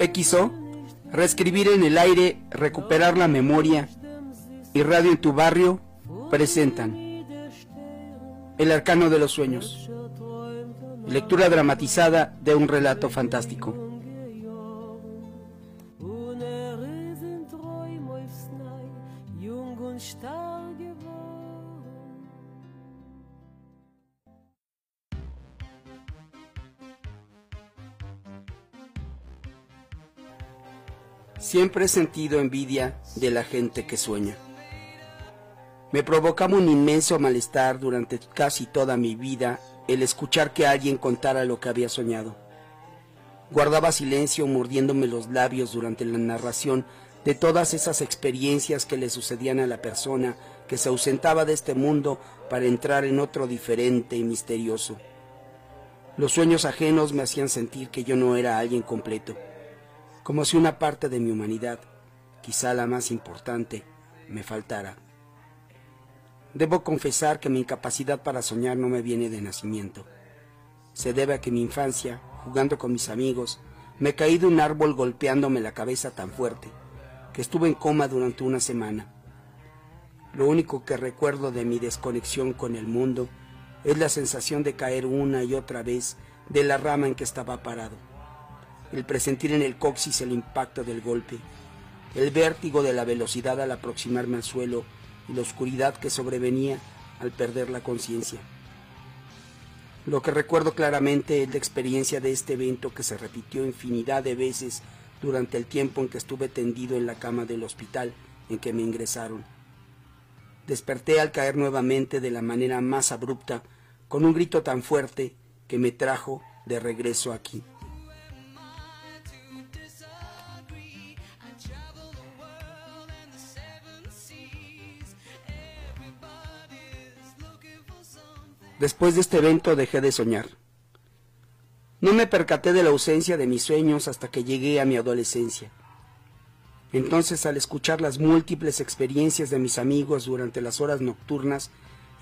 XO, reescribir en el aire, recuperar la memoria y Radio en tu barrio presentan El arcano de los sueños, lectura dramatizada de un relato fantástico. Siempre he sentido envidia de la gente que sueña. Me provocaba un inmenso malestar durante casi toda mi vida el escuchar que alguien contara lo que había soñado. Guardaba silencio mordiéndome los labios durante la narración de todas esas experiencias que le sucedían a la persona que se ausentaba de este mundo para entrar en otro diferente y misterioso. Los sueños ajenos me hacían sentir que yo no era alguien completo, como si una parte de mi humanidad, quizá la más importante, me faltara. Debo confesar que mi incapacidad para soñar no me viene de nacimiento. Se debe a que mi infancia, jugando con mis amigos, me caí de un árbol golpeándome la cabeza tan fuerte que estuve en coma durante una semana. Lo único que recuerdo de mi desconexión con el mundo es la sensación de caer una y otra vez de la rama en que estaba parado, el presentir en el coxis el impacto del golpe, el vértigo de la velocidad al aproximarme al suelo y la oscuridad que sobrevenía al perder la conciencia. Lo que recuerdo claramente es la experiencia de este evento que se repitió infinidad de veces durante el tiempo en que estuve tendido en la cama del hospital en que me ingresaron. Desperté al caer nuevamente de la manera más abrupta, con un grito tan fuerte que me trajo de regreso aquí. Después de este evento dejé de soñar. No me percaté de la ausencia de mis sueños hasta que llegué a mi adolescencia. Entonces, al escuchar las múltiples experiencias de mis amigos durante las horas nocturnas,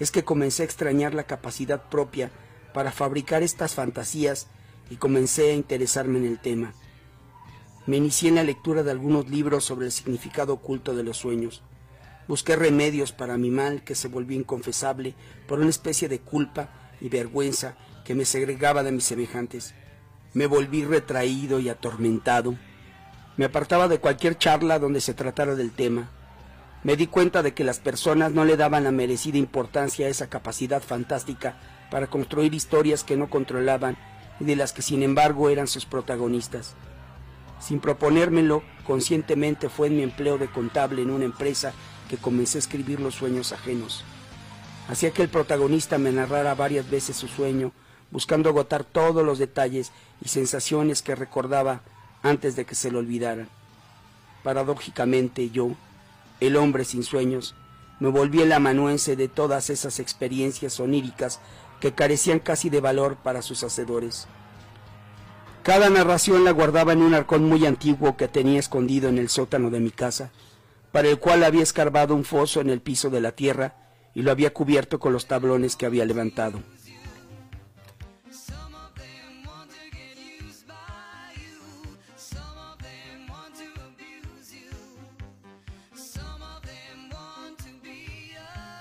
es que comencé a extrañar la capacidad propia para fabricar estas fantasías y comencé a interesarme en el tema. Me inicié en la lectura de algunos libros sobre el significado oculto de los sueños. Busqué remedios para mi mal que se volvió inconfesable por una especie de culpa y vergüenza que me segregaba de mis semejantes. Me volví retraído y atormentado. Me apartaba de cualquier charla donde se tratara del tema. Me di cuenta de que las personas no le daban la merecida importancia a esa capacidad fantástica para construir historias que no controlaban y de las que sin embargo eran sus protagonistas. Sin proponérmelo, conscientemente fue en mi empleo de contable en una empresa que comencé a escribir los sueños ajenos. Hacía que el protagonista me narrara varias veces su sueño, buscando agotar todos los detalles y sensaciones que recordaba antes de que se lo olvidaran. Paradójicamente yo, el hombre sin sueños, me volví el amanuense de todas esas experiencias oníricas que carecían casi de valor para sus hacedores. Cada narración la guardaba en un arcón muy antiguo que tenía escondido en el sótano de mi casa, para el cual había escarbado un foso en el piso de la tierra y lo había cubierto con los tablones que había levantado.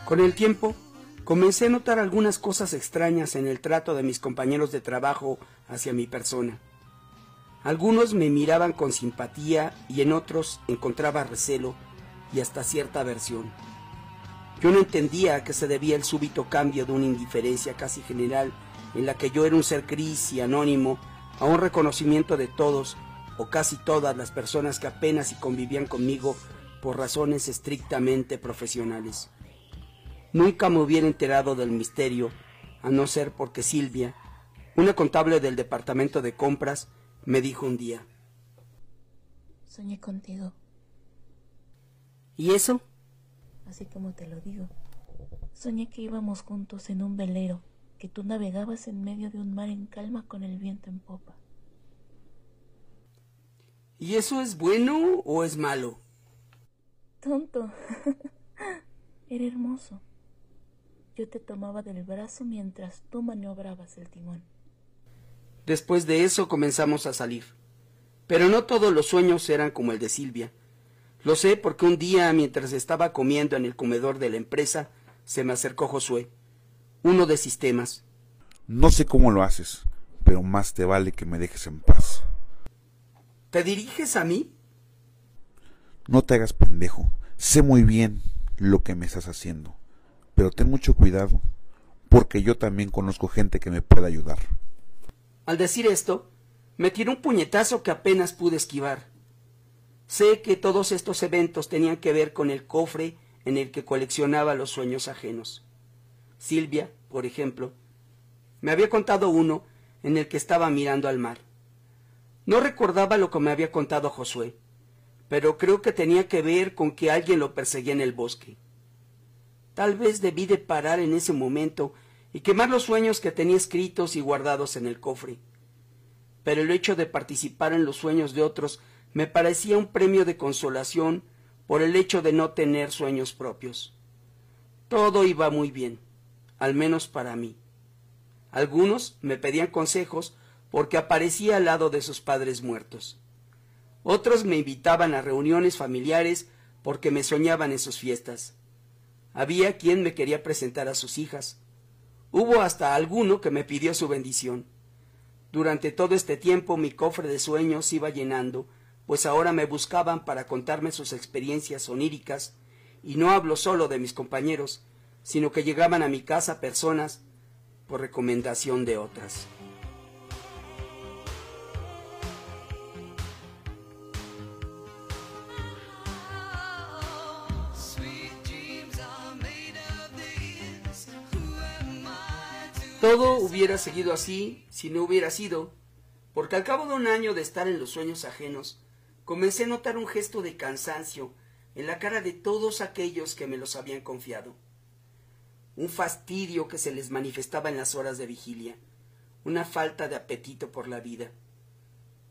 Con el tiempo, comencé a notar algunas cosas extrañas en el trato de mis compañeros de trabajo hacia mi persona. Algunos me miraban con simpatía y en otros encontraba recelo y hasta cierta aversión. Yo no entendía a qué se debía el súbito cambio de una indiferencia casi general en la que yo era un ser gris y anónimo a un reconocimiento de todos o casi todas las personas que apenas y convivían conmigo por razones estrictamente profesionales. Nunca me hubiera enterado del misterio, a no ser porque Silvia, una contable del departamento de compras, me dijo un día. Soñé contigo. ¿Y eso? Así como te lo digo. Soñé que íbamos juntos en un velero, que tú navegabas en medio de un mar en calma con el viento en popa. ¿Y eso es bueno o es malo? Tonto. Era hermoso. Yo te tomaba del brazo mientras tú maniobrabas el timón. Después de eso comenzamos a salir. Pero no todos los sueños eran como el de Silvia. Lo sé porque un día, mientras estaba comiendo en el comedor de la empresa, se me acercó Josué, uno de sistemas. No sé cómo lo haces, pero más te vale que me dejes en paz. ¿Te diriges a mí? No te hagas pendejo. Sé muy bien lo que me estás haciendo, pero ten mucho cuidado, porque yo también conozco gente que me puede ayudar. Al decir esto, me tiró un puñetazo que apenas pude esquivar. Sé que todos estos eventos tenían que ver con el cofre en el que coleccionaba los sueños ajenos. Silvia, por ejemplo, me había contado uno en el que estaba mirando al mar. No recordaba lo que me había contado Josué, pero creo que tenía que ver con que alguien lo perseguía en el bosque. Tal vez debí de parar en ese momento y quemar los sueños que tenía escritos y guardados en el cofre. Pero el hecho de participar en los sueños de otros me parecía un premio de consolación por el hecho de no tener sueños propios. Todo iba muy bien, al menos para mí. Algunos me pedían consejos porque aparecía al lado de sus padres muertos. Otros me invitaban a reuniones familiares porque me soñaban en sus fiestas. Había quien me quería presentar a sus hijas. Hubo hasta alguno que me pidió su bendición. Durante todo este tiempo mi cofre de sueños iba llenando pues ahora me buscaban para contarme sus experiencias oníricas, y no hablo solo de mis compañeros, sino que llegaban a mi casa personas por recomendación de otras. Todo hubiera seguido así si no hubiera sido, porque al cabo de un año de estar en los sueños ajenos, comencé a notar un gesto de cansancio en la cara de todos aquellos que me los habían confiado. Un fastidio que se les manifestaba en las horas de vigilia, una falta de apetito por la vida,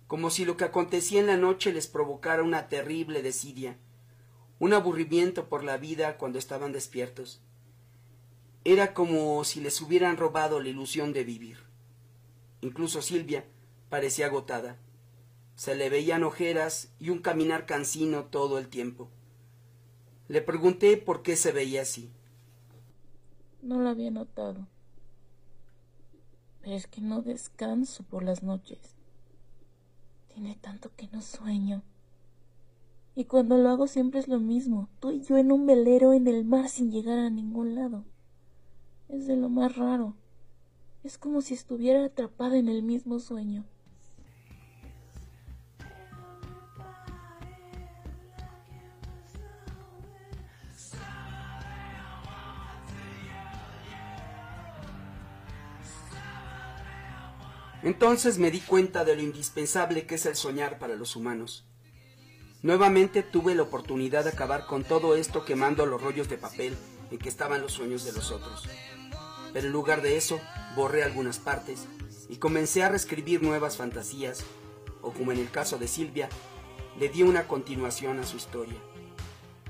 como si lo que acontecía en la noche les provocara una terrible desidia, un aburrimiento por la vida cuando estaban despiertos. Era como si les hubieran robado la ilusión de vivir. Incluso Silvia parecía agotada. Se le veían ojeras y un caminar cansino todo el tiempo. Le pregunté por qué se veía así. No lo había notado. Pero es que no descanso por las noches. Tiene tanto que no sueño. Y cuando lo hago siempre es lo mismo. Tú y yo en un velero en el mar sin llegar a ningún lado. Es de lo más raro. Es como si estuviera atrapada en el mismo sueño. Entonces me di cuenta de lo indispensable que es el soñar para los humanos. Nuevamente tuve la oportunidad de acabar con todo esto quemando los rollos de papel en que estaban los sueños de los otros. Pero en lugar de eso, borré algunas partes y comencé a reescribir nuevas fantasías, o como en el caso de Silvia, le di una continuación a su historia.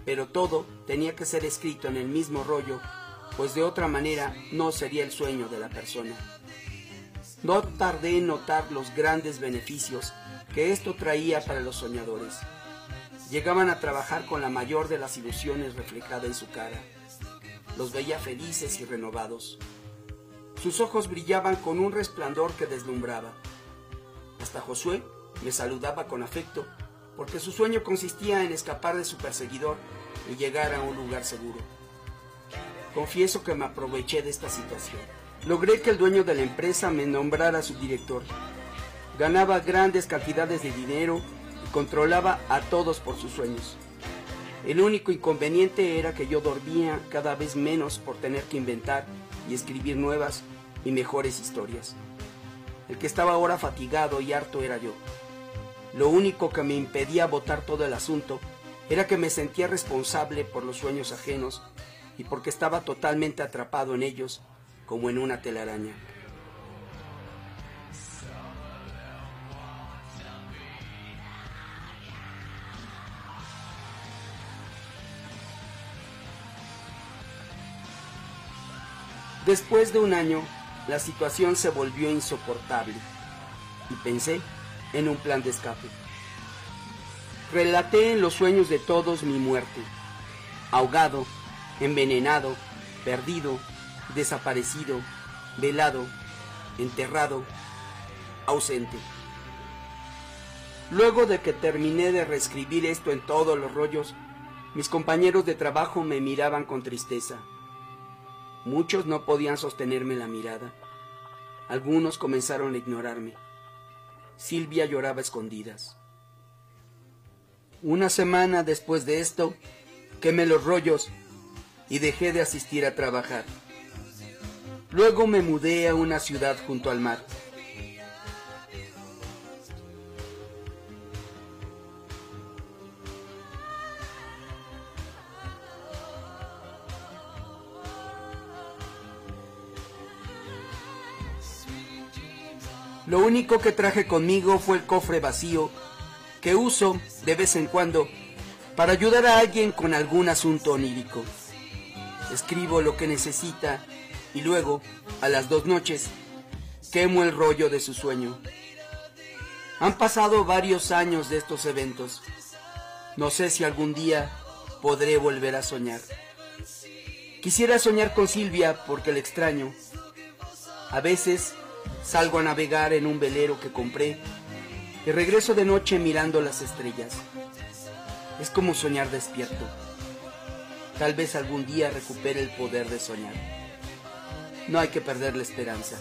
Pero todo tenía que ser escrito en el mismo rollo, pues de otra manera no sería el sueño de la persona. No tardé en notar los grandes beneficios que esto traía para los soñadores. Llegaban a trabajar con la mayor de las ilusiones reflejada en su cara. Los veía felices y renovados. Sus ojos brillaban con un resplandor que deslumbraba. Hasta Josué me saludaba con afecto, porque su sueño consistía en escapar de su perseguidor y llegar a un lugar seguro. Confieso que me aproveché de esta situación. Logré que el dueño de la empresa me nombrara su director. Ganaba grandes cantidades de dinero y controlaba a todos por sus sueños. El único inconveniente era que yo dormía cada vez menos por tener que inventar y escribir nuevas y mejores historias. El que estaba ahora fatigado y harto era yo. Lo único que me impedía votar todo el asunto era que me sentía responsable por los sueños ajenos y porque estaba totalmente atrapado en ellos como en una telaraña. Después de un año, la situación se volvió insoportable y pensé en un plan de escape. Relaté en los sueños de todos mi muerte, ahogado, envenenado, perdido, desaparecido, velado, enterrado, ausente. Luego de que terminé de reescribir esto en todos los rollos, mis compañeros de trabajo me miraban con tristeza. Muchos no podían sostenerme la mirada. Algunos comenzaron a ignorarme. Silvia lloraba escondidas. Una semana después de esto, quemé los rollos y dejé de asistir a trabajar. Luego me mudé a una ciudad junto al mar. Lo único que traje conmigo fue el cofre vacío que uso de vez en cuando para ayudar a alguien con algún asunto onírico. Escribo lo que necesita y luego, a las dos noches, quemo el rollo de su sueño. Han pasado varios años de estos eventos. No sé si algún día podré volver a soñar. Quisiera soñar con Silvia porque la extraño. A veces Salgo a navegar en un velero que compré y regreso de noche mirando las estrellas. Es como soñar despierto. Tal vez algún día recupere el poder de soñar. No hay que perder la esperanza.